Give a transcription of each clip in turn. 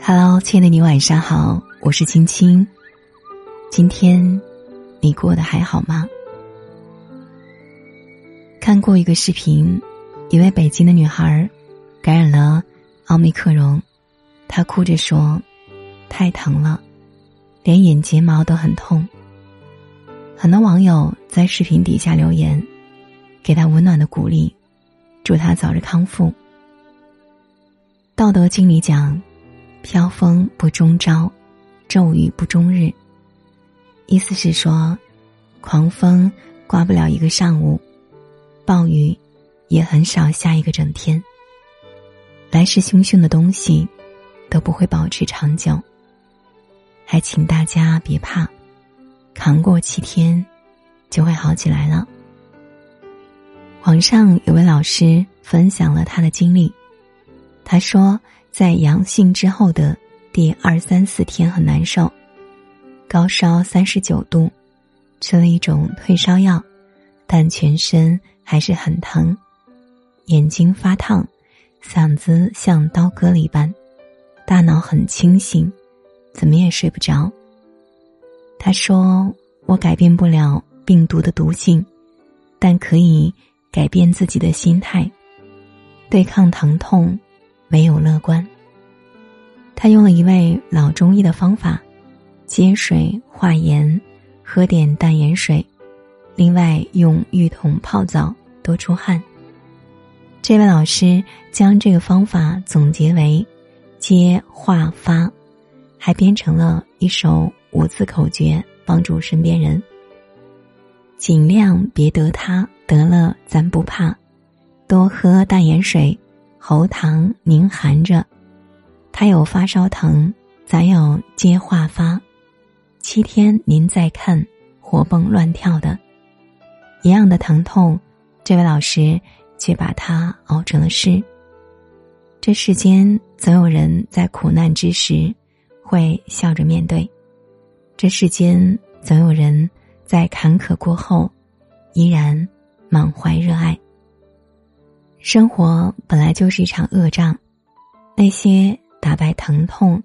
Hello，亲爱的你，晚上好，我是青青。今天你过得还好吗？看过一个视频，一位北京的女孩感染了奥密克戎，她哭着说：“太疼了，连眼睫毛都很痛。”很多网友在视频底下留言，给她温暖的鼓励，祝她早日康复。《道德经》里讲。飘风不终朝，骤雨不终日。意思是说，狂风刮不了一个上午，暴雨也很少下一个整天。来势汹汹的东西都不会保持长久。还请大家别怕，扛过七天就会好起来了。网上有位老师分享了他的经历，他说。在阳性之后的第二三四天很难受，高烧三十九度，吃了一种退烧药，但全身还是很疼，眼睛发烫，嗓子像刀割了一般，大脑很清醒，怎么也睡不着。他说：“我改变不了病毒的毒性，但可以改变自己的心态，对抗疼痛。”没有乐观。他用了一位老中医的方法，接水化盐，喝点淡盐水，另外用浴桶泡澡，多出汗。这位老师将这个方法总结为“接化发”，还编成了一首五字口诀，帮助身边人。尽量别得他，得了咱不怕，多喝淡盐水。喉糖您含着，他有发烧疼，咱有接话发，七天您再看，活蹦乱跳的，一样的疼痛，这位老师却把它熬成了诗。这世间总有人在苦难之时会笑着面对，这世间总有人在坎坷过后依然满怀热爱。生活本来就是一场恶仗，那些打败疼痛、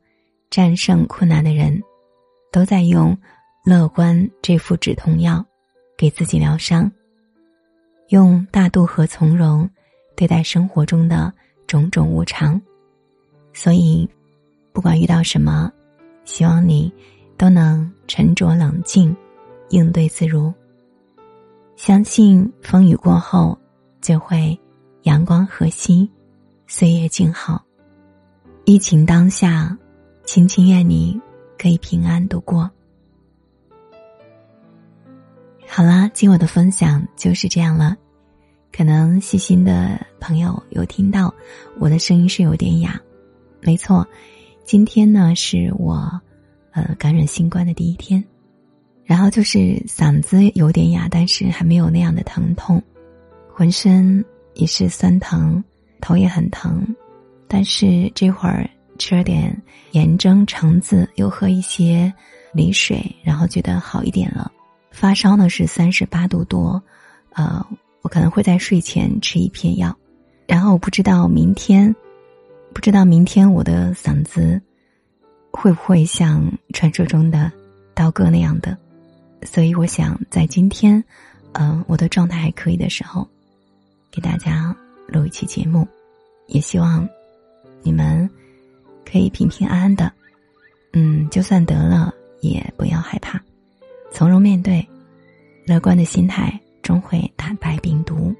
战胜困难的人，都在用乐观这副止痛药，给自己疗伤，用大度和从容对待生活中的种种无常。所以，不管遇到什么，希望你都能沉着冷静，应对自如。相信风雨过后，就会。阳光和煦，岁月静好。疫情当下，轻轻愿你可以平安度过。好啦，今晚的分享就是这样了。可能细心的朋友有听到我的声音是有点哑，没错，今天呢是我呃感染新冠的第一天，然后就是嗓子有点哑，但是还没有那样的疼痛，浑身。也是酸疼，头也很疼，但是这会儿吃了点盐蒸橙子，又喝一些梨水，然后觉得好一点了。发烧呢是三十八度多，呃，我可能会在睡前吃一片药，然后我不知道明天，不知道明天我的嗓子会不会像传说中的刀割那样的，所以我想在今天，嗯，我的状态还可以的时候。给大家录一期节目，也希望你们可以平平安安的。嗯，就算得了，也不要害怕，从容面对，乐观的心态终会打败病毒。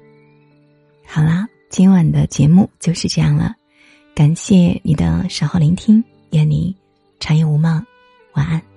好啦，今晚的节目就是这样了，感谢你的守候聆听，愿你长夜无梦，晚安。